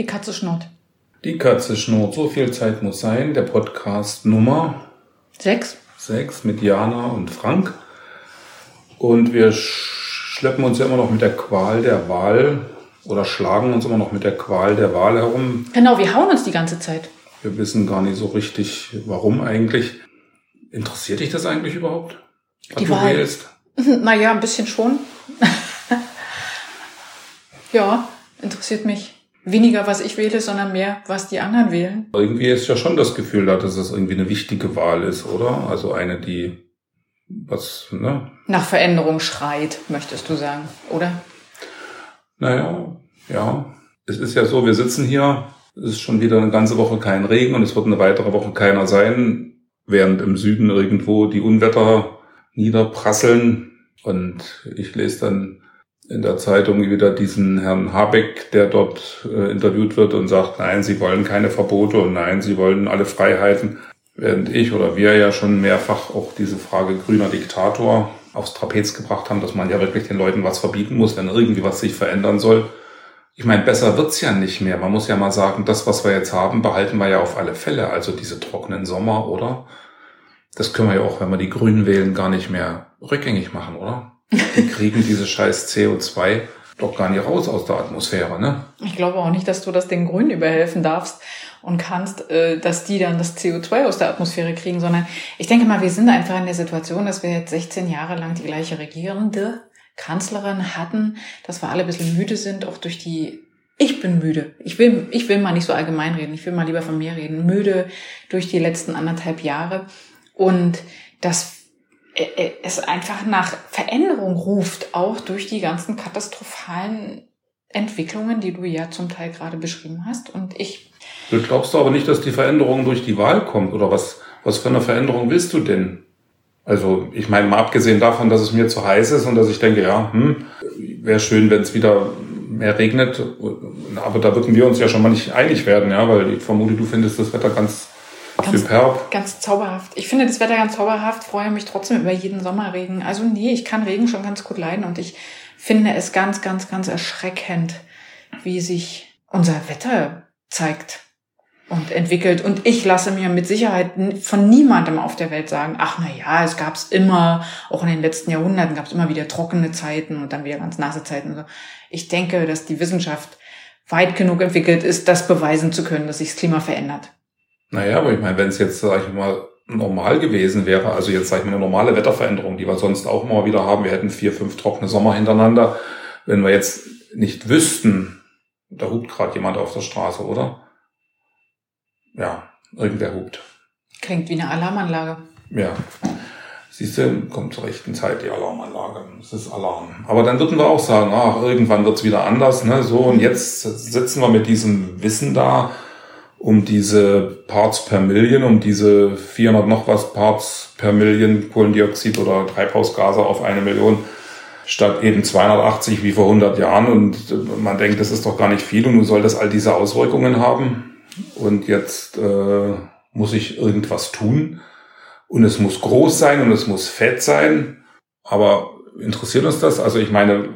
Die Katze schnurrt. Die Katze schnurrt. So viel Zeit muss sein. Der Podcast Nummer Sechs. sechs mit Jana und Frank. Und wir schleppen uns ja immer noch mit der Qual der Wahl oder schlagen uns immer noch mit der Qual der Wahl herum. Genau, wir hauen uns die ganze Zeit. Wir wissen gar nicht so richtig, warum eigentlich. Interessiert dich das eigentlich überhaupt? Was Die du Wahl. wählst? Naja, ein bisschen schon. ja, interessiert mich weniger, was ich wähle, sondern mehr, was die anderen wählen. Irgendwie ist ja schon das Gefühl da, dass es irgendwie eine wichtige Wahl ist, oder? Also eine, die was, ne? Nach Veränderung schreit, möchtest du sagen, oder? Naja, ja. Es ist ja so, wir sitzen hier, es ist schon wieder eine ganze Woche kein Regen und es wird eine weitere Woche keiner sein, während im Süden irgendwo die Unwetter niederprasseln. Und ich lese dann in der Zeitung wieder diesen Herrn Habeck, der dort äh, interviewt wird und sagt, nein, sie wollen keine Verbote und nein, sie wollen alle Freiheiten. Während ich oder wir ja schon mehrfach auch diese Frage grüner Diktator aufs Trapez gebracht haben, dass man ja wirklich den Leuten was verbieten muss, wenn irgendwie was sich verändern soll. Ich meine, besser wird's ja nicht mehr. Man muss ja mal sagen, das, was wir jetzt haben, behalten wir ja auf alle Fälle. Also diese trockenen Sommer, oder? Das können wir ja auch, wenn wir die Grünen wählen, gar nicht mehr rückgängig machen, oder? Die kriegen diese scheiß CO2 doch gar nicht raus aus der Atmosphäre, ne? Ich glaube auch nicht, dass du das den Grünen überhelfen darfst und kannst, äh, dass die dann das CO2 aus der Atmosphäre kriegen, sondern ich denke mal, wir sind einfach in der Situation, dass wir jetzt 16 Jahre lang die gleiche regierende Kanzlerin hatten, dass wir alle ein bisschen müde sind, auch durch die ich bin müde. Ich will, ich will mal nicht so allgemein reden. Ich will mal lieber von mir reden. Müde durch die letzten anderthalb Jahre. Und dass es einfach nach Veränderung ruft, auch durch die ganzen katastrophalen Entwicklungen, die du ja zum Teil gerade beschrieben hast. Und ich, Du glaubst aber nicht, dass die Veränderung durch die Wahl kommt, oder was, was für eine Veränderung willst du denn? Also, ich meine, mal abgesehen davon, dass es mir zu heiß ist und dass ich denke, ja, hm, wäre schön, wenn es wieder mehr regnet, aber da würden wir uns ja schon mal nicht einig werden, ja, weil ich vermute, du findest das Wetter ganz, Ganz- superb. ganz zauberhaft. Ich finde das Wetter ganz zauberhaft, freue mich trotzdem über jeden Sommerregen. Also nee, ich kann Regen schon ganz gut leiden und ich finde es ganz, ganz, ganz erschreckend, wie sich unser Wetter zeigt und entwickelt. Und ich lasse mir mit Sicherheit von niemandem auf der Welt sagen, ach na ja, es gab's immer, auch in den letzten Jahrhunderten gab's immer wieder trockene Zeiten und dann wieder ganz nasse Zeiten. und So. Ich denke, dass die Wissenschaft weit genug entwickelt ist, das beweisen zu können, dass sich das Klima verändert. Naja, aber ich meine, wenn es jetzt, sag ich mal, normal gewesen wäre, also jetzt, sag ich mal, eine normale Wetterveränderung, die wir sonst auch mal wieder haben, wir hätten vier, fünf trockene Sommer hintereinander, wenn wir jetzt nicht wüssten, da hupt gerade jemand auf der Straße, oder? Ja, irgendwer hupt. Klingt wie eine Alarmanlage. Ja. Siehst du, kommt zur rechten Zeit die Alarmanlage. Es ist Alarm. Aber dann würden wir auch sagen, ach, irgendwann wird's wieder anders, ne? So, und jetzt sitzen wir mit diesem Wissen da, um diese Parts per Million, um diese 400 noch was Parts per Million Kohlendioxid oder Treibhausgase auf eine Million, statt eben 280 wie vor 100 Jahren. Und man denkt, das ist doch gar nicht viel und nun soll das all diese Auswirkungen haben. Und jetzt äh, muss ich irgendwas tun. Und es muss groß sein und es muss fett sein. Aber interessiert uns das? Also ich meine,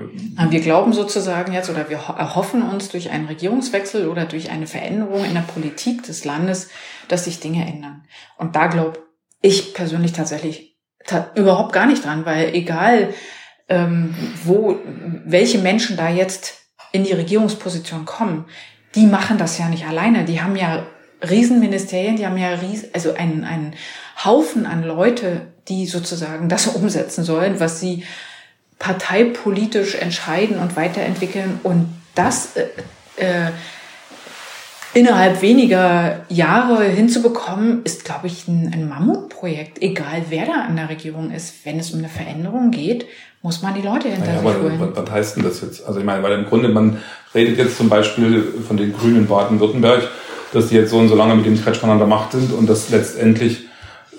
Wir glauben sozusagen jetzt oder wir ho- erhoffen uns durch einen Regierungswechsel oder durch eine Veränderung in der Politik des Landes, dass sich Dinge ändern. Und da glaube ich persönlich tatsächlich ta überhaupt gar nicht dran, weil egal ähm, wo welche Menschen da jetzt in die Regierungsposition kommen, die machen das ja nicht alleine. Die haben ja Riesenministerien, die haben ja ries also einen, einen Haufen an Leute, die sozusagen das umsetzen sollen, was sie parteipolitisch entscheiden und weiterentwickeln und das äh, äh, innerhalb weniger Jahre hinzubekommen, ist, glaube ich, ein, ein Mammutprojekt. Egal wer da an der Regierung ist, wenn es um eine Veränderung geht, muss man die Leute hinter naja, sich holen. was, was heißt denn das jetzt? Also ich meine, weil im Grunde, man redet jetzt zum Beispiel von den Grünen in Baden-Württemberg, dass die jetzt so und so lange mit dem Kretschmann an der Macht sind und dass letztendlich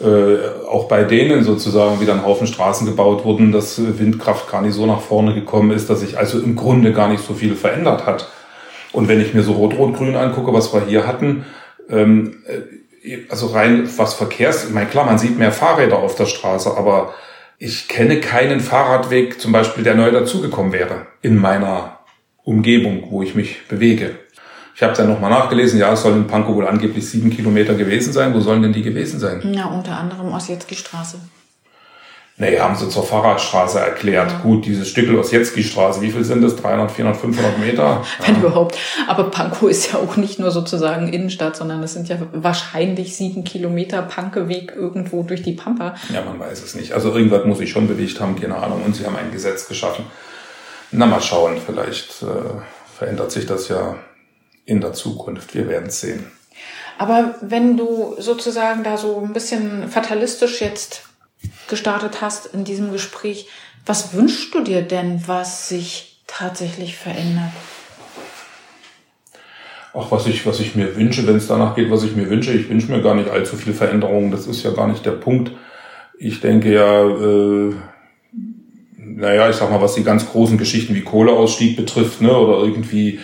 äh, auch bei denen sozusagen wieder ein Haufen Straßen gebaut wurden, dass Windkraft gar nicht so nach vorne gekommen ist, dass sich also im Grunde gar nicht so viel verändert hat. Und wenn ich mir so Rot-Rot-Grün angucke, was wir hier hatten, ähm, äh, also rein was Verkehrs, ich meine, klar, man sieht mehr Fahrräder auf der Straße, aber ich kenne keinen Fahrradweg zum Beispiel, der neu dazugekommen wäre in meiner Umgebung, wo ich mich bewege. Ich habe es ja nochmal nachgelesen, ja, es sollen in Pankow wohl angeblich sieben Kilometer gewesen sein. Wo sollen denn die gewesen sein? Ja, unter anderem Osjetski-Straße. Nee, haben sie zur Fahrradstraße erklärt. Ja. Gut, dieses Stückel Osjetski-Straße, wie viel sind das? 300, 400, 500 Meter? Wenn ja. überhaupt. Aber Pankow ist ja auch nicht nur sozusagen Innenstadt, sondern es sind ja wahrscheinlich sieben Kilometer Pankeweg irgendwo durch die Pampa. Ja, man weiß es nicht. Also irgendwas muss ich schon bewegt haben, keine Ahnung. Und sie haben ein Gesetz geschaffen. Na, mal schauen. Vielleicht äh, verändert sich das ja in der Zukunft. Wir werden es sehen. Aber wenn du sozusagen da so ein bisschen fatalistisch jetzt gestartet hast in diesem Gespräch, was wünschst du dir denn, was sich tatsächlich verändert? Auch was ich, was ich mir wünsche, wenn es danach geht, was ich mir wünsche, ich wünsche mir gar nicht allzu viel Veränderung. Das ist ja gar nicht der Punkt. Ich denke ja, äh, naja, ich sag mal, was die ganz großen Geschichten wie Kohleausstieg betrifft, ne, oder irgendwie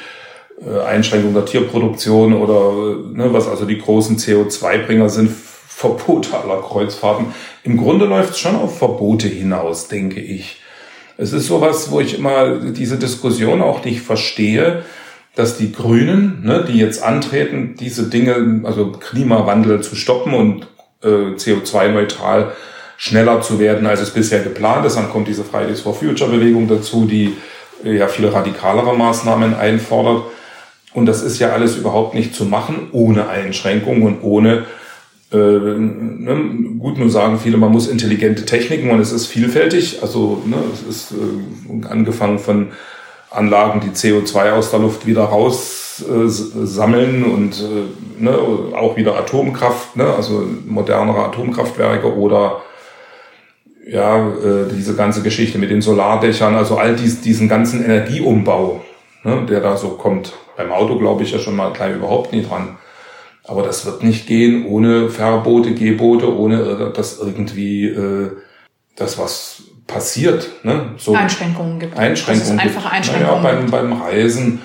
Einschränkung der Tierproduktion oder ne, was also die großen CO2-Bringer sind, Verbote aller Kreuzfahrten. Im Grunde läuft es schon auf Verbote hinaus, denke ich. Es ist sowas, wo ich immer diese Diskussion auch nicht verstehe, dass die Grünen, ne, die jetzt antreten, diese Dinge, also Klimawandel zu stoppen und äh, CO2-neutral schneller zu werden, als es bisher geplant ist. Dann kommt diese Fridays for Future Bewegung dazu, die äh, ja viel radikalere Maßnahmen einfordert. Und das ist ja alles überhaupt nicht zu machen ohne Einschränkungen und ohne äh, ne, gut, nur sagen viele, man muss intelligente Techniken und es ist vielfältig. Also ne, es ist äh, angefangen von Anlagen, die CO2 aus der Luft wieder raus äh, sammeln und äh, ne, auch wieder Atomkraft, ne, also modernere Atomkraftwerke oder ja, äh, diese ganze Geschichte mit den Solardächern, also all dies, diesen ganzen Energieumbau, ne, der da so kommt. Beim Auto glaube ich ja schon mal gleich überhaupt nie dran. Aber das wird nicht gehen ohne Verbote, Gebote, ohne dass irgendwie äh, das was passiert. Ne? So Einschränkungen gibt. Einschränkungen. Also einfache Einschränkungen. Naja, beim, beim Reisen.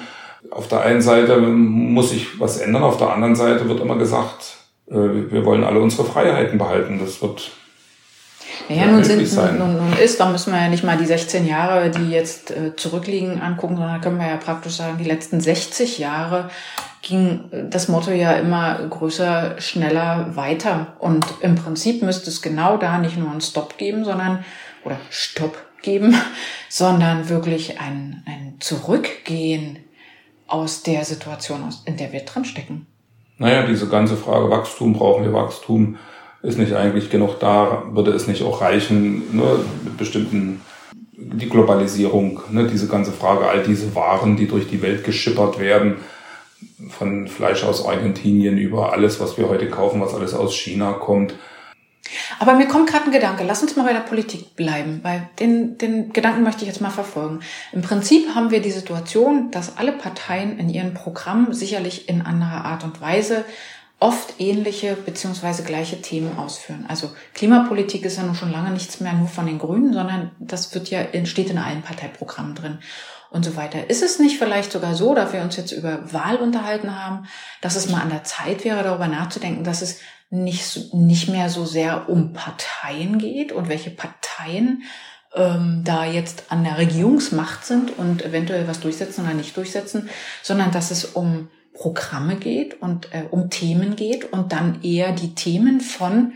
Auf der einen Seite muss sich was ändern, auf der anderen Seite wird immer gesagt, äh, wir wollen alle unsere Freiheiten behalten. Das wird ja, nun, sind, nun, nun ist, da müssen wir ja nicht mal die 16 Jahre, die jetzt äh, zurückliegen, angucken, sondern können wir ja praktisch sagen, die letzten 60 Jahre ging das Motto ja immer größer, schneller, weiter. Und im Prinzip müsste es genau da nicht nur einen Stop geben, sondern, oder Stopp geben, sondern wirklich ein, ein Zurückgehen aus der Situation, in der wir drinstecken. Naja, diese ganze Frage Wachstum, brauchen wir Wachstum, ist nicht eigentlich genug da, würde es nicht auch reichen, ne, mit bestimmten, die Globalisierung, ne, diese ganze Frage, all diese Waren, die durch die Welt geschippert werden, von Fleisch aus Argentinien über alles, was wir heute kaufen, was alles aus China kommt. Aber mir kommt gerade ein Gedanke, lass uns mal bei der Politik bleiben, weil den, den Gedanken möchte ich jetzt mal verfolgen. Im Prinzip haben wir die Situation, dass alle Parteien in ihren Programmen sicherlich in anderer Art und Weise oft ähnliche beziehungsweise gleiche Themen ausführen. Also Klimapolitik ist ja nun schon lange nichts mehr nur von den Grünen, sondern das wird ja steht in allen Parteiprogrammen drin und so weiter. Ist es nicht vielleicht sogar so, da wir uns jetzt über Wahl unterhalten haben, dass es mal an der Zeit wäre, darüber nachzudenken, dass es nicht, nicht mehr so sehr um Parteien geht und welche Parteien ähm, da jetzt an der Regierungsmacht sind und eventuell was durchsetzen oder nicht durchsetzen, sondern dass es um Programme geht und äh, um Themen geht und dann eher die Themen von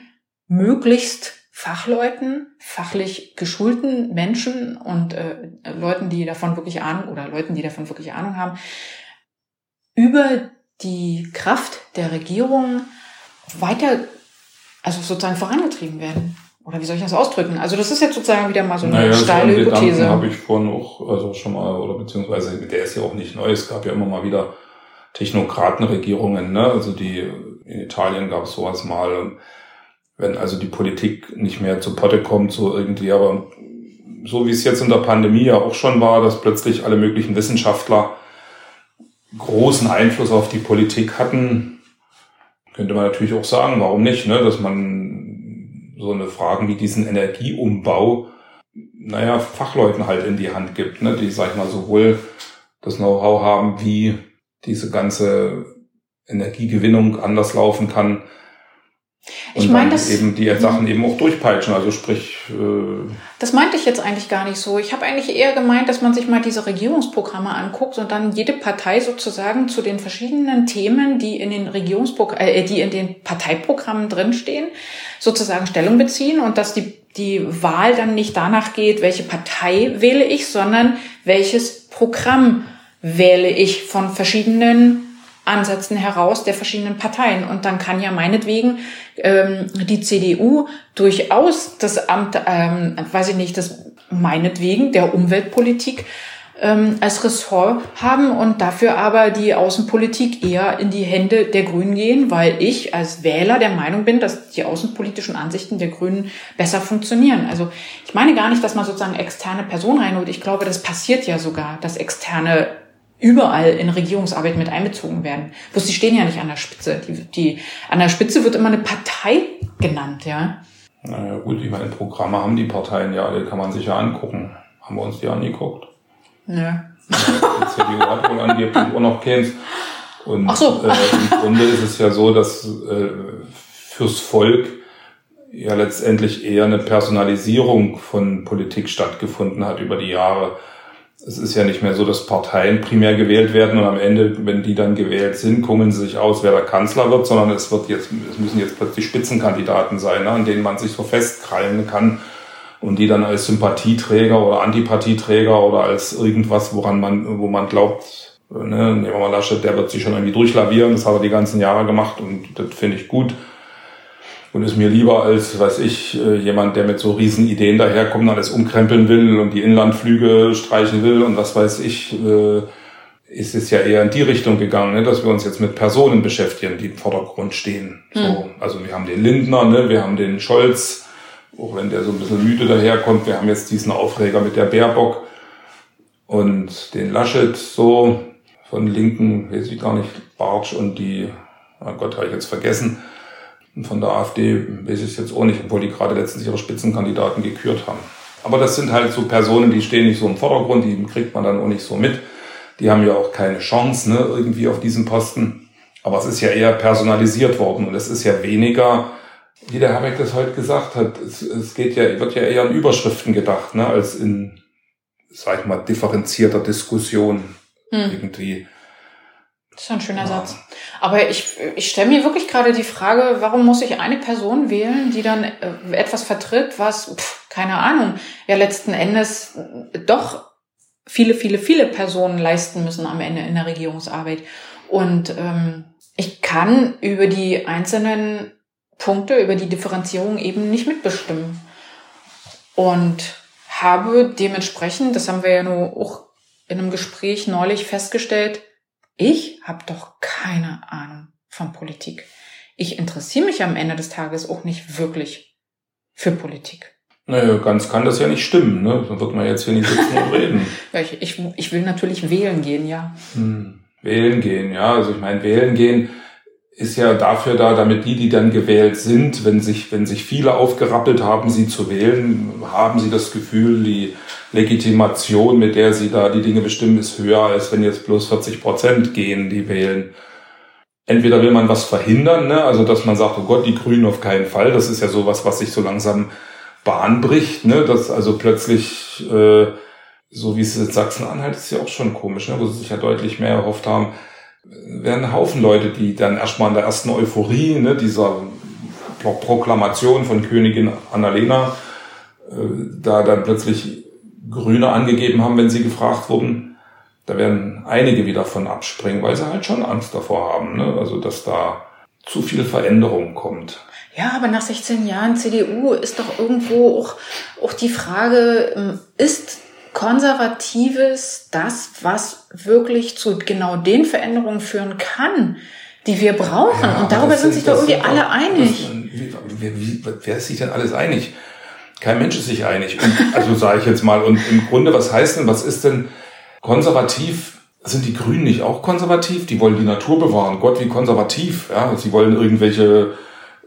möglichst Fachleuten, fachlich geschulten Menschen und äh, Leuten, die davon wirklich Ahnung oder Leuten, die davon wirklich Ahnung haben, über die Kraft der Regierung weiter, also sozusagen vorangetrieben werden. Oder wie soll ich das ausdrücken? Also das ist jetzt sozusagen wieder mal so eine naja, steile Hypothese. habe ich vorhin auch also schon mal, oder beziehungsweise der ist ja auch nicht neu. Es gab ja immer mal wieder Technokratenregierungen, ne? Also die in Italien gab es sowas mal, wenn also die Politik nicht mehr zu Potte kommt, so irgendwie, aber so wie es jetzt in der Pandemie ja auch schon war, dass plötzlich alle möglichen Wissenschaftler großen Einfluss auf die Politik hatten, könnte man natürlich auch sagen, warum nicht, ne? dass man so eine Fragen wie diesen Energieumbau, naja, Fachleuten halt in die Hand gibt, ne? die, sag ich mal, sowohl das Know-how haben, wie diese ganze Energiegewinnung anders laufen kann. Ich meine, das eben die Sachen eben auch durchpeitschen. Also sprich. Äh das meinte ich jetzt eigentlich gar nicht so. Ich habe eigentlich eher gemeint, dass man sich mal diese Regierungsprogramme anguckt und dann jede Partei sozusagen zu den verschiedenen Themen, die in den Regierungspro äh, die in den Parteiprogrammen drinstehen, sozusagen Stellung beziehen und dass die die Wahl dann nicht danach geht, welche Partei wähle ich, sondern welches Programm wähle ich von verschiedenen Ansätzen heraus der verschiedenen Parteien. Und dann kann ja meinetwegen ähm, die CDU durchaus das Amt, ähm, weiß ich nicht, das meinetwegen der Umweltpolitik ähm, als Ressort haben und dafür aber die Außenpolitik eher in die Hände der Grünen gehen, weil ich als Wähler der Meinung bin, dass die außenpolitischen Ansichten der Grünen besser funktionieren. Also ich meine gar nicht, dass man sozusagen externe Personen reinholt. Ich glaube, das passiert ja sogar, dass externe überall in Regierungsarbeit mit einbezogen werden. Bloß die stehen ja nicht an der Spitze. Die, die, an der Spitze wird immer eine Partei genannt, ja. Naja gut, ich meine, Programme haben die Parteien ja alle, kann man sich ja angucken. Haben wir uns die angeguckt? Ja. Die CDU hat wohl angeblich auch noch keins. Und Ach so. äh, im Grunde ist es ja so, dass äh, fürs Volk ja letztendlich eher eine Personalisierung von Politik stattgefunden hat über die Jahre es ist ja nicht mehr so, dass Parteien primär gewählt werden und am Ende, wenn die dann gewählt sind, kummeln sie sich aus, wer der Kanzler wird, sondern es wird jetzt, es müssen jetzt plötzlich Spitzenkandidaten sein, ne, an denen man sich so festkrallen kann und die dann als Sympathieträger oder Antipathieträger oder als irgendwas, woran man, wo man glaubt, ne, nehmen wir mal Laschet, der wird sich schon irgendwie durchlavieren, das hat er die ganzen Jahre gemacht und das finde ich gut und ist mir lieber als, weiß ich, äh, jemand, der mit so riesen Ideen daherkommt, alles umkrempeln will und die Inlandflüge streichen will und was weiß ich, äh, ist es ja eher in die Richtung gegangen, ne, dass wir uns jetzt mit Personen beschäftigen, die im Vordergrund stehen. So, hm. also wir haben den Lindner, ne, wir haben den Scholz, auch wenn der so ein bisschen müde daherkommt, wir haben jetzt diesen Aufreger mit der Baerbock und den Laschet so von Linken, weiß ich gar nicht, Bartsch und die, oh Gott, habe ich jetzt vergessen, und von der AfD weiß ich es jetzt auch nicht, obwohl die gerade letztens ihre Spitzenkandidaten gekürt haben. Aber das sind halt so Personen, die stehen nicht so im Vordergrund, die kriegt man dann auch nicht so mit. Die haben ja auch keine Chance, ne, irgendwie auf diesem Posten. Aber es ist ja eher personalisiert worden und es ist ja weniger, wie der Habeck das heute gesagt hat, es, es geht ja, wird ja eher an Überschriften gedacht, ne, als in, sag ich mal, differenzierter Diskussion hm. irgendwie. Das ist ein schöner ja. Satz. Aber ich, ich stelle mir wirklich gerade die Frage, warum muss ich eine Person wählen, die dann äh, etwas vertritt, was, pff, keine Ahnung, ja letzten Endes doch viele, viele, viele Personen leisten müssen am Ende in der Regierungsarbeit. Und ähm, ich kann über die einzelnen Punkte, über die Differenzierung eben nicht mitbestimmen. Und habe dementsprechend, das haben wir ja nur auch in einem Gespräch neulich festgestellt, ich habe doch keine Ahnung von Politik. Ich interessiere mich am Ende des Tages auch nicht wirklich für Politik. Naja, ganz kann das ja nicht stimmen, ne? Dann wird man jetzt hier nicht sitzen und reden. ja, ich, ich, ich will natürlich wählen gehen, ja. Hm, wählen gehen, ja. Also ich meine, wählen gehen ist ja dafür da, damit die, die dann gewählt sind, wenn sich, wenn sich viele aufgerappelt haben, sie zu wählen, haben sie das Gefühl, die Legitimation, mit der sie da die Dinge bestimmen, ist höher, als wenn jetzt bloß 40 Prozent gehen, die wählen. Entweder will man was verhindern, ne? also dass man sagt, oh Gott, die Grünen auf keinen Fall. Das ist ja sowas, was sich so langsam Bahn bricht, ne? dass also plötzlich, äh, so wie es in Sachsen-Anhalt ist ja auch schon komisch, ne? wo sie sich ja deutlich mehr erhofft haben, werden ein Haufen Leute, die dann erstmal in der ersten Euphorie, ne, dieser Proklamation von Königin Annalena, äh, da dann plötzlich Grüne angegeben haben, wenn sie gefragt wurden. Da werden einige wieder von abspringen, weil sie halt schon Angst davor haben, ne? also dass da zu viel Veränderung kommt. Ja, aber nach 16 Jahren CDU ist doch irgendwo auch, auch die Frage, ähm, ist Konservatives das, was wirklich zu genau den Veränderungen führen kann, die wir brauchen. Ja, und darüber sind sich doch irgendwie alle einig. Das, wie, wie, wer ist sich denn alles einig? Kein Mensch ist sich einig. Also sage ich jetzt mal. Und im Grunde, was heißt denn, was ist denn konservativ? Sind die Grünen nicht auch konservativ? Die wollen die Natur bewahren. Gott, wie konservativ. Ja, sie wollen irgendwelche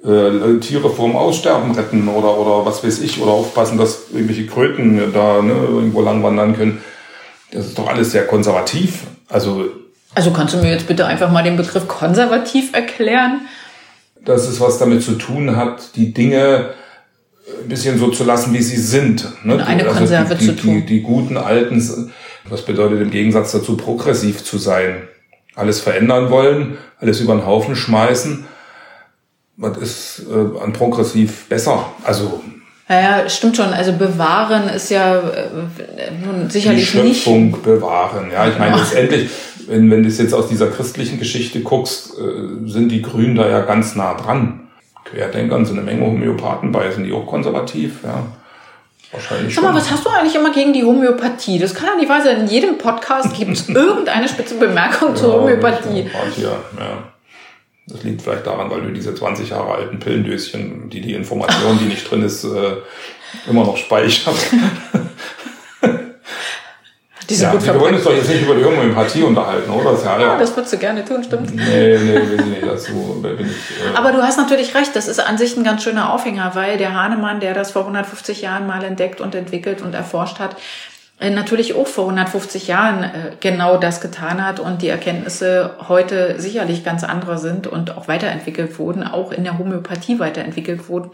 äh, Tiere vorm Aussterben retten oder, oder was weiß ich, oder aufpassen, dass irgendwelche Kröten da ne, irgendwo lang wandern können. Das ist doch alles sehr konservativ. Also, also kannst du mir jetzt bitte einfach mal den Begriff konservativ erklären? dass es was damit zu tun hat, die Dinge ein bisschen so zu lassen, wie sie sind. Ne? Eine also Konserve die, zu tun. Die, die guten alten, was bedeutet im Gegensatz dazu, progressiv zu sein. Alles verändern wollen, alles über den Haufen schmeißen. Was ist äh, an progressiv besser? Also ja, stimmt schon. Also bewahren ist ja äh, nun sicherlich die Schöpfung nicht. bewahren. Ja, ich meine letztendlich, wenn, wenn du es jetzt aus dieser christlichen Geschichte guckst, äh, sind die Grünen da ja ganz nah dran. Querdenkern sind eine Menge Homöopathen bei, sind die auch konservativ, ja. Wahrscheinlich Sag mal, was hast du eigentlich immer gegen die Homöopathie? Das kann ja nicht wahr sein. In jedem Podcast gibt es irgendeine spitze Bemerkung ja, zur Homöopathie. Ja, ja. Das liegt vielleicht daran, weil du diese 20 Jahre alten Pillendöschen, die die Information, die nicht drin ist, äh, immer noch speichert. Die sind ja, gut wir wollen uns doch jetzt nicht über die Homöopathie unterhalten, oder? Das, ja, ja, das würdest du gerne tun, stimmt. Nee, nee, ich nicht. Dazu bin ich, äh Aber du hast natürlich recht, das ist an sich ein ganz schöner Aufhänger, weil der Hahnemann, der das vor 150 Jahren mal entdeckt und entwickelt und erforscht hat, natürlich auch vor 150 Jahren äh, genau das getan hat und die Erkenntnisse heute sicherlich ganz andere sind und auch weiterentwickelt wurden, auch in der Homöopathie weiterentwickelt wurden.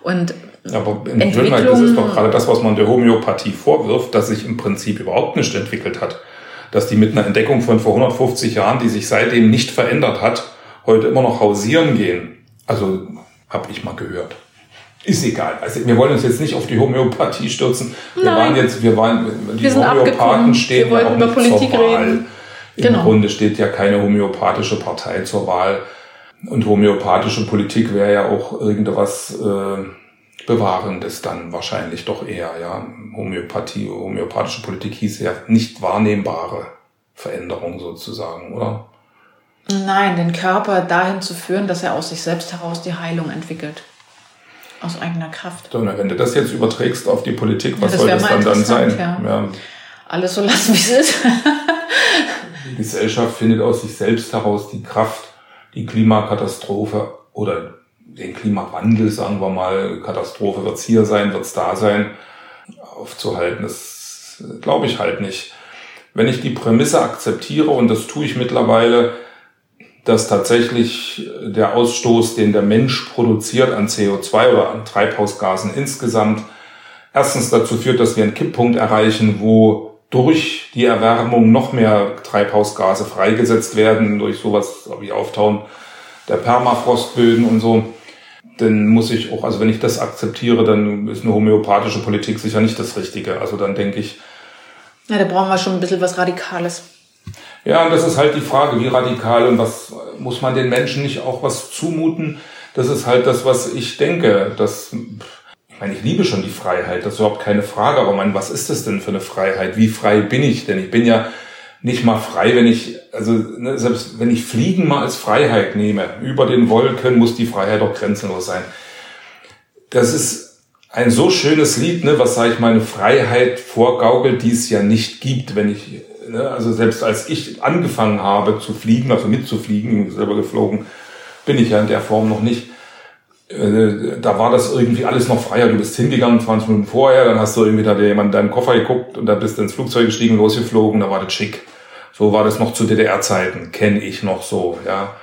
Und aber in Entwicklung, das ist doch gerade das, was man der Homöopathie vorwirft, dass sich im Prinzip überhaupt nicht entwickelt hat. Dass die mit einer Entdeckung von vor 150 Jahren, die sich seitdem nicht verändert hat, heute immer noch hausieren gehen. Also habe ich mal gehört. Ist egal. Also wir wollen uns jetzt nicht auf die Homöopathie stürzen. Wir Nein. waren jetzt, wir waren, die wir Homöopathen stehen wir ja auch nicht Politik zur Wahl. Reden. Im genau. Grunde steht ja keine homöopathische Partei zur Wahl. Und homöopathische Politik wäre ja auch irgendwas äh, Bewahrendes dann wahrscheinlich doch eher, ja. Homöopathie, homöopathische Politik hieß ja nicht wahrnehmbare Veränderung sozusagen, oder? Nein, den Körper dahin zu führen, dass er aus sich selbst heraus die Heilung entwickelt. Aus eigener Kraft. So, na, wenn du das jetzt überträgst auf die Politik, was ja, soll das dann, dann sein? Ja. Ja. Alles so lassen, wie es ist. die Gesellschaft findet aus sich selbst heraus die Kraft, die Klimakatastrophe oder den Klimawandel, sagen wir mal, Katastrophe wird's hier sein, wird's da sein, aufzuhalten. Das glaube ich halt nicht. Wenn ich die Prämisse akzeptiere, und das tue ich mittlerweile, dass tatsächlich der Ausstoß, den der Mensch produziert an CO2 oder an Treibhausgasen insgesamt, erstens dazu führt, dass wir einen Kipppunkt erreichen, wo durch die Erwärmung noch mehr Treibhausgase freigesetzt werden, durch sowas wie Auftauen der Permafrostböden und so, dann muss ich auch, also wenn ich das akzeptiere, dann ist eine homöopathische Politik sicher nicht das Richtige. Also dann denke ich. Ja, da brauchen wir schon ein bisschen was Radikales. Ja, und das ist halt die Frage, wie radikal und was muss man den Menschen nicht auch was zumuten? Das ist halt das, was ich denke. Das, ich meine, ich liebe schon die Freiheit, das ist überhaupt keine Frage, aber mein, was ist das denn für eine Freiheit? Wie frei bin ich denn? Ich bin ja nicht mal frei, wenn ich, also ne, selbst wenn ich Fliegen mal als Freiheit nehme, über den Wolken muss die Freiheit doch grenzenlos sein. Das ist ein so schönes Lied, ne, was, sage ich mal, eine Freiheit vorgaukelt, die es ja nicht gibt, wenn ich Ne? Also selbst als ich angefangen habe zu fliegen, also mitzufliegen, selber geflogen, bin ich ja in der Form noch nicht. Äh, da war das irgendwie alles noch freier. Du bist hingegangen 20 Minuten vorher, dann hast du irgendwie da jemand deinen Koffer geguckt und da bist du ins Flugzeug gestiegen, losgeflogen, da war das schick. So war das noch zu DDR-Zeiten, kenne ich noch so, ja.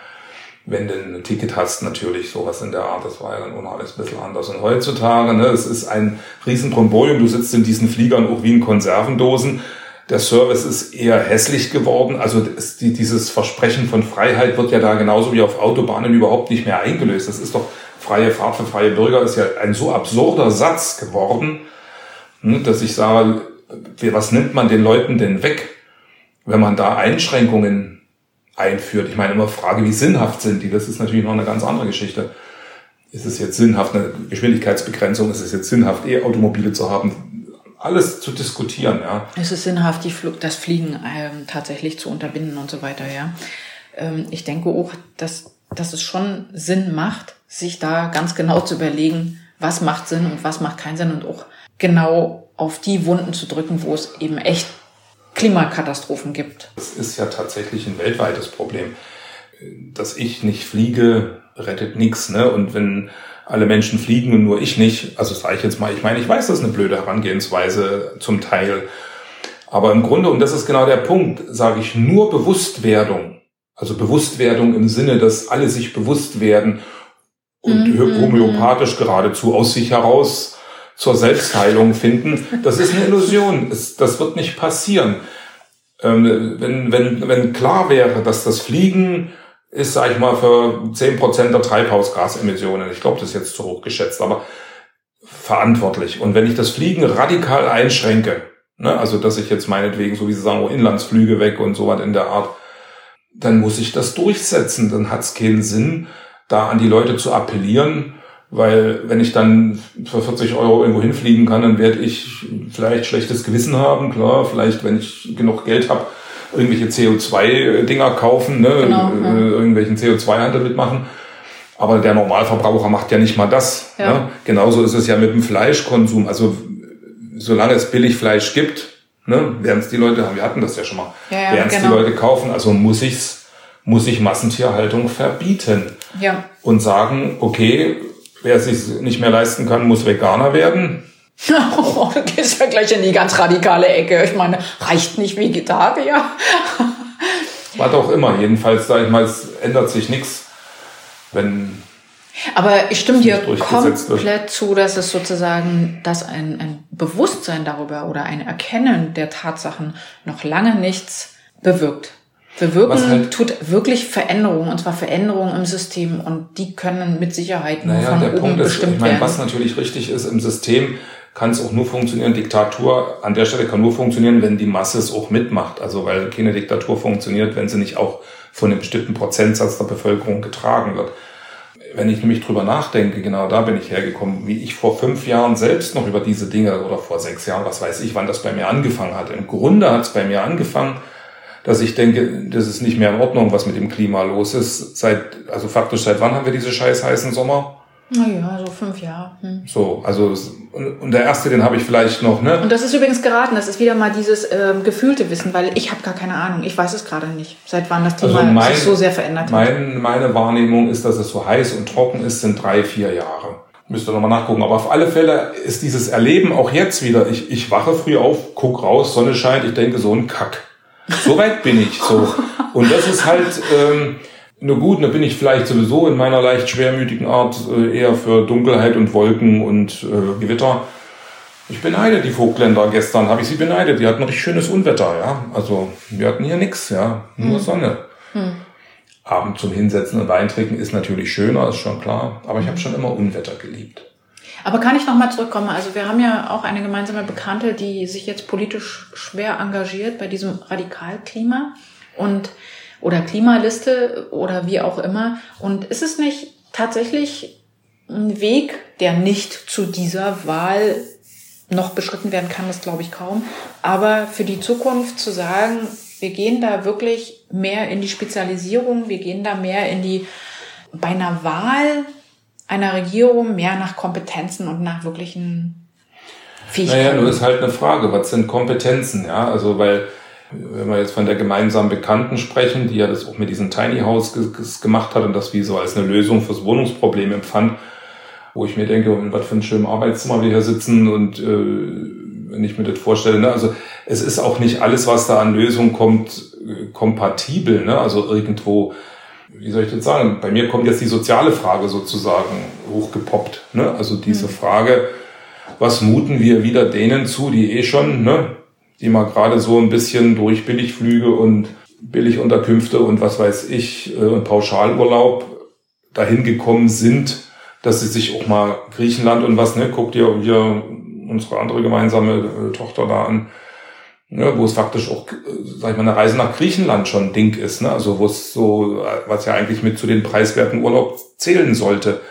Wenn du ein Ticket hast, natürlich sowas in der Art, das war ja dann auch alles ein bisschen anders. Und heutzutage, ne, es ist ein Riesenbromborium, du sitzt in diesen Fliegern auch wie in Konservendosen, der Service ist eher hässlich geworden. Also die, dieses Versprechen von Freiheit wird ja da genauso wie auf Autobahnen überhaupt nicht mehr eingelöst. Das ist doch freie Fahrt für freie Bürger ist ja ein so absurder Satz geworden, hm, dass ich sage, was nimmt man den Leuten denn weg, wenn man da Einschränkungen einführt? Ich meine immer Frage, wie sinnhaft sind die? Das ist natürlich noch eine ganz andere Geschichte. Ist es jetzt sinnhaft, eine Geschwindigkeitsbegrenzung? Ist es jetzt sinnhaft, E-Automobile zu haben? Alles zu diskutieren, ja. Es ist sinnhaft, die Flug, das Fliegen ähm, tatsächlich zu unterbinden und so weiter, ja. Ähm, ich denke auch, dass, dass es schon Sinn macht, sich da ganz genau zu überlegen, was macht Sinn und was macht keinen Sinn und auch genau auf die Wunden zu drücken, wo es eben echt Klimakatastrophen gibt. Das ist ja tatsächlich ein weltweites Problem. Dass ich nicht fliege, rettet nichts, ne? Und wenn alle Menschen fliegen und nur ich nicht. Also sage ich jetzt mal, ich meine, ich weiß, das ist eine blöde Herangehensweise zum Teil. Aber im Grunde, und das ist genau der Punkt, sage ich nur Bewusstwerdung. Also Bewusstwerdung im Sinne, dass alle sich bewusst werden und mhm. homöopathisch geradezu aus sich heraus zur Selbstheilung finden. Das ist eine Illusion. das wird nicht passieren. Ähm, wenn, wenn, wenn klar wäre, dass das Fliegen ist, sage ich mal, für zehn Prozent der Treibhausgasemissionen, ich glaube, das ist jetzt zu hoch geschätzt, aber verantwortlich. Und wenn ich das Fliegen radikal einschränke, ne, also dass ich jetzt meinetwegen, so wie Sie sagen, Inlandsflüge weg und so was in der Art, dann muss ich das durchsetzen. Dann hat es keinen Sinn, da an die Leute zu appellieren, weil wenn ich dann für 40 Euro irgendwo hinfliegen kann, dann werde ich vielleicht schlechtes Gewissen haben, klar, vielleicht wenn ich genug Geld habe, irgendwelche CO2-Dinger kaufen, ne, genau, ja. Äh, irgendwelchen CO2-Handel mitmachen. Aber der Normalverbraucher macht ja nicht mal das. Ja. Ne? Genauso ist es ja mit dem Fleischkonsum. Also solange es billig Fleisch gibt, ne, werden es die Leute, wir hatten das ja schon mal, ja, ja, werden es genau. die Leute kaufen. Also muss ich's, muss ich Massentierhaltung verbieten. Ja. Und sagen, okay, Wer es sich nicht mehr leisten kann, muss Veganer werden. Oh, das ist ja gleich in die ganz radikale Ecke. Ich meine, reicht nicht Vegetarier? Was auch immer. Jedenfalls, sage ich mal, es ändert sich nichts, wenn. Aber ich stimme dir komplett wird. zu, dass es sozusagen, dass ein, ein Bewusstsein darüber oder ein Erkennen der Tatsachen noch lange nichts bewirkt. Bewirken halt, tut wirklich Veränderungen, und zwar Veränderungen im System und die können mit Sicherheit nur naja, von der oben Punkt bestimmt ist, ich meine, werden. Was natürlich richtig ist im System, kann es auch nur funktionieren. Diktatur an der Stelle kann nur funktionieren, wenn die Masse es auch mitmacht. Also weil keine Diktatur funktioniert, wenn sie nicht auch von einem bestimmten Prozentsatz der Bevölkerung getragen wird. Wenn ich nämlich drüber nachdenke, genau da bin ich hergekommen, wie ich vor fünf Jahren selbst noch über diese Dinge oder vor sechs Jahren, was weiß ich, wann das bei mir angefangen hat. Im Grunde hat es bei mir angefangen, dass ich denke, das ist nicht mehr in Ordnung, was mit dem Klima los ist. Seit, also faktisch seit wann haben wir diese scheiß heißen Sommer? Naja, so fünf Jahre. Hm. So, also und der erste, den habe ich vielleicht noch, ne? Und das ist übrigens geraten, das ist wieder mal dieses ähm, gefühlte Wissen, weil ich habe gar keine Ahnung, ich weiß es gerade nicht, seit wann das Thema also mein, sich so sehr verändert mein, hat. Meine Wahrnehmung ist, dass es so heiß und trocken ist, sind drei, vier Jahre. Müsste nochmal nachgucken. Aber auf alle Fälle ist dieses Erleben auch jetzt wieder. Ich, ich wache früh auf, guck raus, Sonne scheint, ich denke, so ein Kack. So weit bin ich so. Und das ist halt, ähm, nur gut, da bin ich vielleicht sowieso in meiner leicht schwermütigen Art äh, eher für Dunkelheit und Wolken und äh, Gewitter. Ich beneide die Vogtländer. Gestern habe ich sie beneidet. Die hatten richtig schönes Unwetter, ja. Also wir hatten hier nix, ja. Nur hm. Sonne. Hm. Abend zum Hinsetzen und Wein trinken ist natürlich schöner, ist schon klar. Aber ich habe schon immer Unwetter geliebt. Aber kann ich nochmal zurückkommen? Also wir haben ja auch eine gemeinsame Bekannte, die sich jetzt politisch schwer engagiert bei diesem Radikalklima und oder Klimaliste oder wie auch immer. Und ist es nicht tatsächlich ein Weg, der nicht zu dieser Wahl noch beschritten werden kann, das glaube ich kaum. Aber für die Zukunft zu sagen, wir gehen da wirklich mehr in die Spezialisierung, wir gehen da mehr in die, bei einer Wahl einer Regierung mehr nach Kompetenzen und nach wirklichen Fähigkeiten? Naja, nur ist halt eine Frage, was sind Kompetenzen, ja? Also, weil, wenn wir jetzt von der gemeinsamen Bekannten sprechen, die ja das auch mit diesem Tiny House gemacht hat und das wie so als eine Lösung fürs Wohnungsproblem empfand, wo ich mir denke, in was für ein schönes Arbeitszimmer wir hier sitzen und äh, wenn ich mir das vorstelle, ne? also es ist auch nicht alles, was da an Lösungen kommt, äh, kompatibel, ne? also irgendwo wie soll ich das sagen, bei mir kommt jetzt die soziale Frage sozusagen hochgepoppt. Ne? Also diese mhm. Frage, was muten wir wieder denen zu, die eh schon, ne, die mal gerade so ein bisschen durch Billigflüge und Billigunterkünfte und was weiß ich äh, und Pauschalurlaub dahin gekommen sind, dass sie sich auch mal Griechenland und was, ne, guckt ihr hier unsere andere gemeinsame äh, Tochter da an, ne, wo es faktisch auch, sag ich mal, eine Reise nach Griechenland schon ein Ding ist, ne? also wo es so, was ja eigentlich mit zu den preiswerten Urlaub zählen sollte.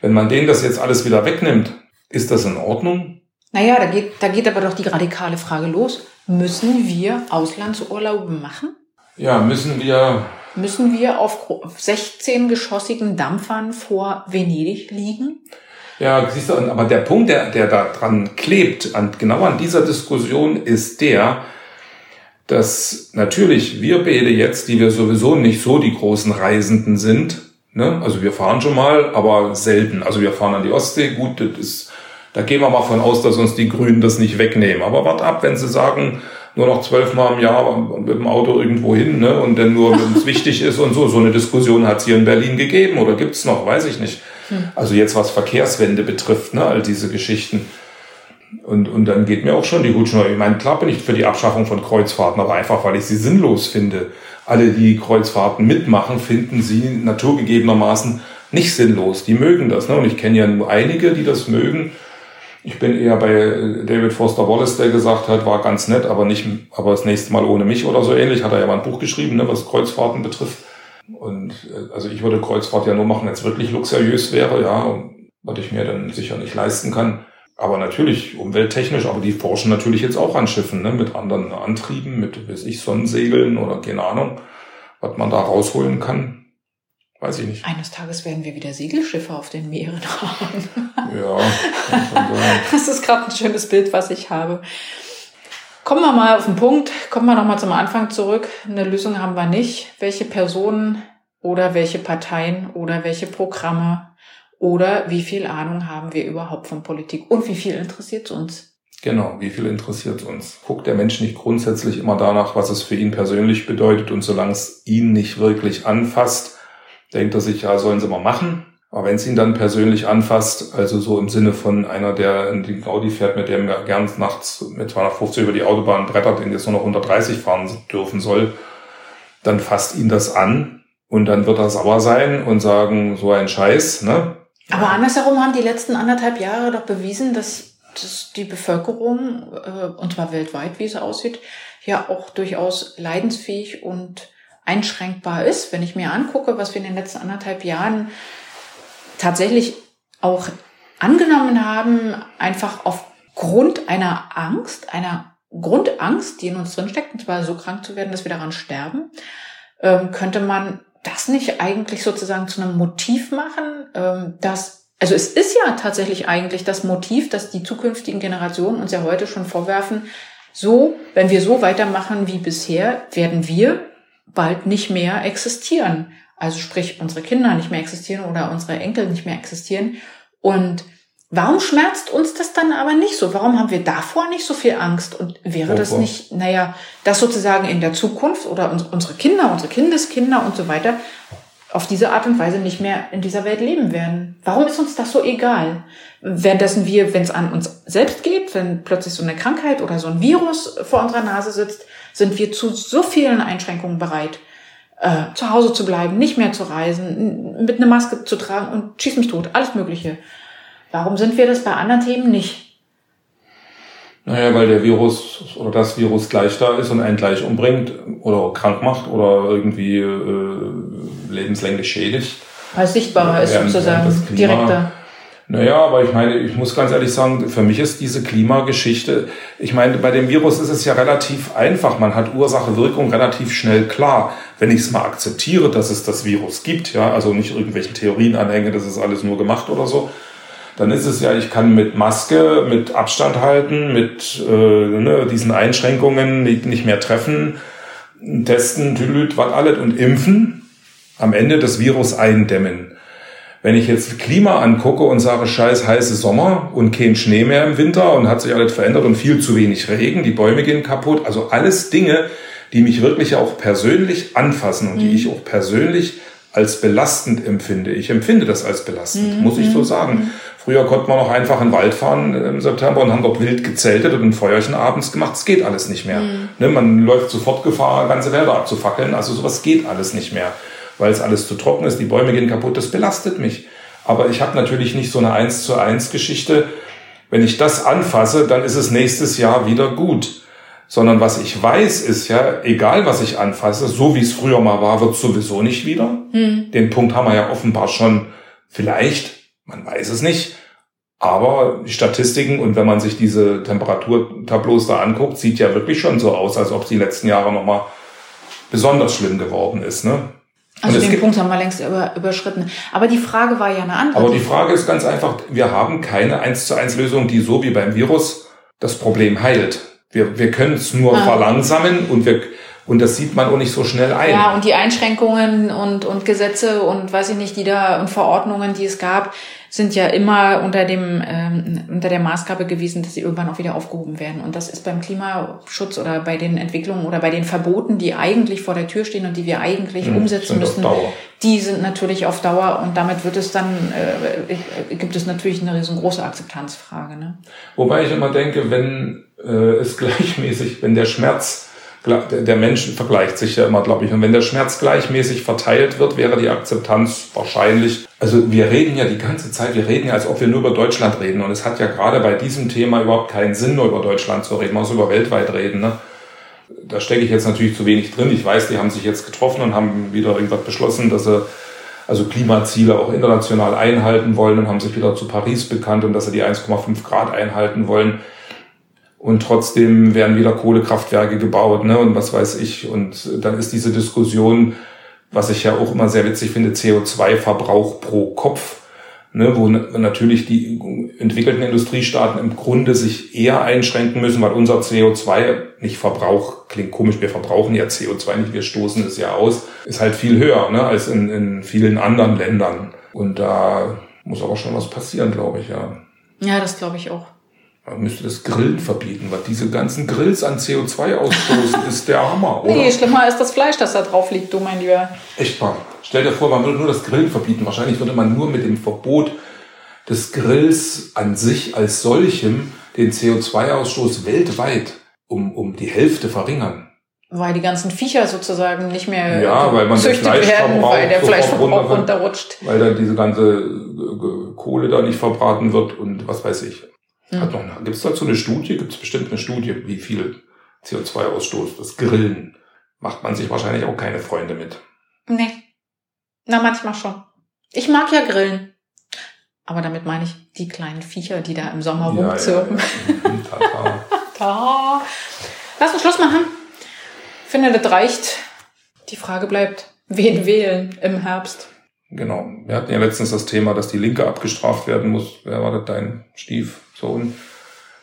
Wenn man denen das jetzt alles wieder wegnimmt, ist das in Ordnung? Naja, da geht, da geht aber doch die radikale Frage los. Müssen wir Auslandsurlaube machen? Ja, müssen wir. Müssen wir auf 16-geschossigen Dampfern vor Venedig liegen? Ja, siehst du, aber der Punkt, der, der da dran klebt, an, genau an dieser Diskussion, ist der, dass natürlich wir beide jetzt, die wir sowieso nicht so die großen Reisenden sind, ne? also wir fahren schon mal, aber selten. Also wir fahren an die Ostsee, gut, das ist, da gehen wir mal von aus, dass uns die Grünen das nicht wegnehmen. Aber wart ab, wenn sie sagen, nur noch zwölfmal im Jahr mit dem Auto irgendwo hin, ne? Und dann nur, wenn es wichtig ist und so. So eine Diskussion hat es hier in Berlin gegeben oder gibt's noch, weiß ich nicht. Hm. Also jetzt was Verkehrswende betrifft, ne, all diese Geschichten. Und, und dann geht mir auch schon die Hutschnur. Ich meine, klar bin ich für die Abschaffung von Kreuzfahrten, aber einfach, weil ich sie sinnlos finde. Alle, die Kreuzfahrten mitmachen, finden sie naturgegebenermaßen nicht sinnlos. Die mögen das. Ne? Und ich kenne ja nur einige, die das mögen. Ich bin eher bei David Foster Wallace, der gesagt hat, war ganz nett, aber nicht, aber das nächste Mal ohne mich oder so ähnlich. Hat er ja mal ein Buch geschrieben, ne, was Kreuzfahrten betrifft. Und äh, also ich würde Kreuzfahrt ja nur machen, wenn es wirklich luxuriös wäre, ja, was ich mir dann sicher nicht leisten kann. Aber natürlich umwelttechnisch, aber die forschen natürlich jetzt auch an Schiffen, ne, mit anderen Antrieben, mit, weiß ich, Sonnensegeln oder keine Ahnung, was man da rausholen kann. Weiß ich nicht. Eines Tages werden wir wieder Segelschiffe auf den Meeren haben. Ja. Das ist gerade ein schönes Bild, was ich habe. Kommen wir mal auf den Punkt, kommen wir nochmal zum Anfang zurück. Eine Lösung haben wir nicht. Welche Personen oder welche Parteien oder welche Programme oder wie viel Ahnung haben wir überhaupt von Politik und wie viel interessiert uns? Genau, wie viel interessiert uns? Guckt der Mensch nicht grundsätzlich immer danach, was es für ihn persönlich bedeutet und solange es ihn nicht wirklich anfasst, denkt er sich, ja, sollen sie mal machen. Aber wenn es ihn dann persönlich anfasst, also so im Sinne von einer, der in den Audi fährt, mit dem er gern nachts mit 250 über die Autobahn brettert, den jetzt nur noch 130 fahren dürfen soll, dann fasst ihn das an und dann wird er sauer sein und sagen, so ein Scheiß, ne? Aber andersherum haben die letzten anderthalb Jahre doch bewiesen, dass, dass die Bevölkerung, äh, und zwar weltweit, wie es aussieht, ja auch durchaus leidensfähig und einschränkbar ist. Wenn ich mir angucke, was wir in den letzten anderthalb Jahren tatsächlich auch angenommen haben, einfach aufgrund einer Angst, einer Grundangst, die in uns drinsteckt, und zwar so krank zu werden, dass wir daran sterben, ähm, könnte man das nicht eigentlich sozusagen zu einem Motiv machen, ähm, dass, also es ist ja tatsächlich eigentlich das Motiv, dass die zukünftigen Generationen uns ja heute schon vorwerfen, so, wenn wir so weitermachen wie bisher, werden wir bald nicht mehr existieren. Also sprich, unsere Kinder nicht mehr existieren oder unsere Enkel nicht mehr existieren. Und Warum schmerzt uns das dann aber nicht so? Warum haben wir davor nicht so viel Angst? Und wäre das nicht, naja, das sozusagen in der Zukunft oder unsere Kinder, unsere Kindeskinder und so weiter auf diese Art und Weise nicht mehr in dieser Welt leben werden? Warum ist uns das so egal? Währenddessen wir, wenn es an uns selbst geht, wenn plötzlich so eine Krankheit oder so ein Virus vor unserer Nase sitzt, sind wir zu so vielen Einschränkungen bereit, äh, zu Hause zu bleiben, nicht mehr zu reisen, mit einer Maske zu tragen und schieß mich tot, alles Mögliche. Warum sind wir das bei anderen Themen nicht? Naja, weil der Virus oder das Virus gleich da ist und einen gleich umbringt oder krank macht oder irgendwie äh, lebenslänglich schädigt. Weil es sichtbarer ist sozusagen, direkter. Naja, aber ich meine, ich muss ganz ehrlich sagen, für mich ist diese Klimageschichte, ich meine, bei dem Virus ist es ja relativ einfach. Man hat Ursache, Wirkung relativ schnell klar. Wenn ich es mal akzeptiere, dass es das Virus gibt, ja, also nicht irgendwelchen Theorien anhänge, das ist alles nur gemacht oder so, dann ist es ja, ich kann mit Maske, mit Abstand halten, mit äh, ne, diesen Einschränkungen nicht, mehr treffen, testen, tülüt, was alles und impfen, am Ende das Virus eindämmen. Wenn ich jetzt Klima angucke und sage, scheiß heiße Sommer und kein Schnee mehr im Winter und hat sich alles verändert und viel zu wenig Regen, die Bäume gehen kaputt, also alles Dinge, die mich wirklich auch persönlich anfassen und die mhm. ich auch persönlich als belastend empfinde. Ich empfinde das als belastend, mhm. muss ich so sagen. Mhm. Früher konnte man noch einfach in den Wald fahren im September und haben dort wild gezeltet und ein Feuerchen abends gemacht. Das geht alles nicht mehr. Mhm. Ne, man läuft sofort Gefahr, ganze Wälder abzufackeln. Also sowas geht alles nicht mehr, weil es alles zu trocken ist. Die Bäume gehen kaputt. Das belastet mich. Aber ich habe natürlich nicht so eine eins zu eins Geschichte. Wenn ich das anfasse, dann ist es nächstes Jahr wieder gut. Sondern was ich weiß, ist ja, egal was ich anfasse, so wie es früher mal war, wird sowieso nicht wieder. Mhm. Den Punkt haben wir ja offenbar schon vielleicht man weiß es nicht. Aber die Statistiken und wenn man sich diese Temperaturtableaus da anguckt, sieht ja wirklich schon so aus, als ob es die letzten Jahre nochmal besonders schlimm geworden ist. Ne? Also den Punkt haben wir längst über, überschritten. Aber die Frage war ja eine andere. Aber die Frage ist ganz einfach, wir haben keine eins zu eins Lösung, die so wie beim Virus das Problem heilt. Wir, wir können es nur ah. verlangsamen und wir, Und das sieht man auch nicht so schnell ein. Ja, und die Einschränkungen und, und Gesetze und weiß ich nicht, die da und Verordnungen, die es gab, sind ja immer unter dem ähm, unter der Maßgabe gewesen, dass sie irgendwann auch wieder aufgehoben werden. Und das ist beim Klimaschutz oder bei den Entwicklungen oder bei den Verboten, die eigentlich vor der Tür stehen und die wir eigentlich hm, umsetzen müssen, die sind natürlich auf Dauer und damit wird es dann äh, gibt es natürlich eine riesengroße Akzeptanzfrage. Ne? Wobei ich immer denke, wenn äh, es gleichmäßig, wenn der Schmerz der Mensch vergleicht sich ja immer, glaube ich. Und wenn der Schmerz gleichmäßig verteilt wird, wäre die Akzeptanz wahrscheinlich. Also wir reden ja die ganze Zeit, wir reden ja, als ob wir nur über Deutschland reden. Und es hat ja gerade bei diesem Thema überhaupt keinen Sinn, nur über Deutschland zu reden. Man muss über weltweit reden. Ne? Da stecke ich jetzt natürlich zu wenig drin. Ich weiß, die haben sich jetzt getroffen und haben wieder irgendwas beschlossen, dass sie also Klimaziele auch international einhalten wollen und haben sich wieder zu Paris bekannt und dass sie die 1,5 Grad einhalten wollen und trotzdem werden wieder Kohlekraftwerke gebaut, ne, und was weiß ich. Und dann ist diese Diskussion, was ich ja auch immer sehr witzig finde, CO2-Verbrauch pro Kopf, ne, wo natürlich die entwickelten Industriestaaten im Grunde sich eher einschränken müssen, weil unser CO2 nicht Verbrauch, klingt komisch, wir verbrauchen ja CO2 nicht, wir stoßen es ja aus, ist halt viel höher, ne, als in, in vielen anderen Ländern. Und da muss aber schon was passieren, glaube ich, ja. Ja, das glaube ich auch. Man müsste das Grillen verbieten, weil diese ganzen Grills an CO2 ausstoßen, ist der Hammer, oder? Nee, schlimmer ist das Fleisch, das da drauf liegt, du mein Lieber. Echt mal. Stell dir vor, man würde nur das Grillen verbieten. Wahrscheinlich würde man nur mit dem Verbot des Grills an sich als solchem den CO2-Ausstoß weltweit um, um die Hälfte verringern. Weil die ganzen Viecher sozusagen nicht mehr ja, weil man züchtet werden, weil der Fleischverbrauch runterrutscht. Weil dann diese ganze Kohle da nicht verbraten wird und was weiß ich. Hm. Gibt es dazu eine Studie? Gibt es bestimmt eine Studie, wie viel CO2-Ausstoß das Grillen macht man sich wahrscheinlich auch keine Freunde mit. Nee. Na, manchmal schon. Ich mag ja Grillen. Aber damit meine ich die kleinen Viecher, die da im Sommer ja, rumzirpen. Ja, ja. Mhm. Lass uns Schluss machen. Ich finde, das reicht. Die Frage bleibt, wen wählen im Herbst? Genau. Wir hatten ja letztens das Thema, dass die Linke abgestraft werden muss. Wer war das? Dein Stiefsohn?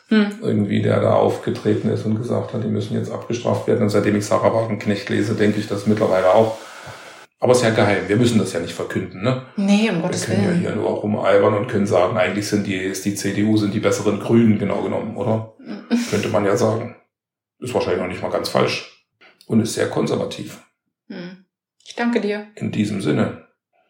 Hm. Irgendwie, der da aufgetreten ist und gesagt hat, die müssen jetzt abgestraft werden. Und seitdem ich Sarah Wagenknecht lese, denke ich das mittlerweile auch. Aber es ist ja geheim. Wir müssen das ja nicht verkünden, ne? Nee, um Gottes Willen. Wir können ja hier nur rumalbern und können sagen, eigentlich sind die, ist die CDU, sind die besseren Grünen genau genommen, oder? Könnte man ja sagen. Ist wahrscheinlich noch nicht mal ganz falsch. Und ist sehr konservativ. Hm. Ich danke dir. In diesem Sinne.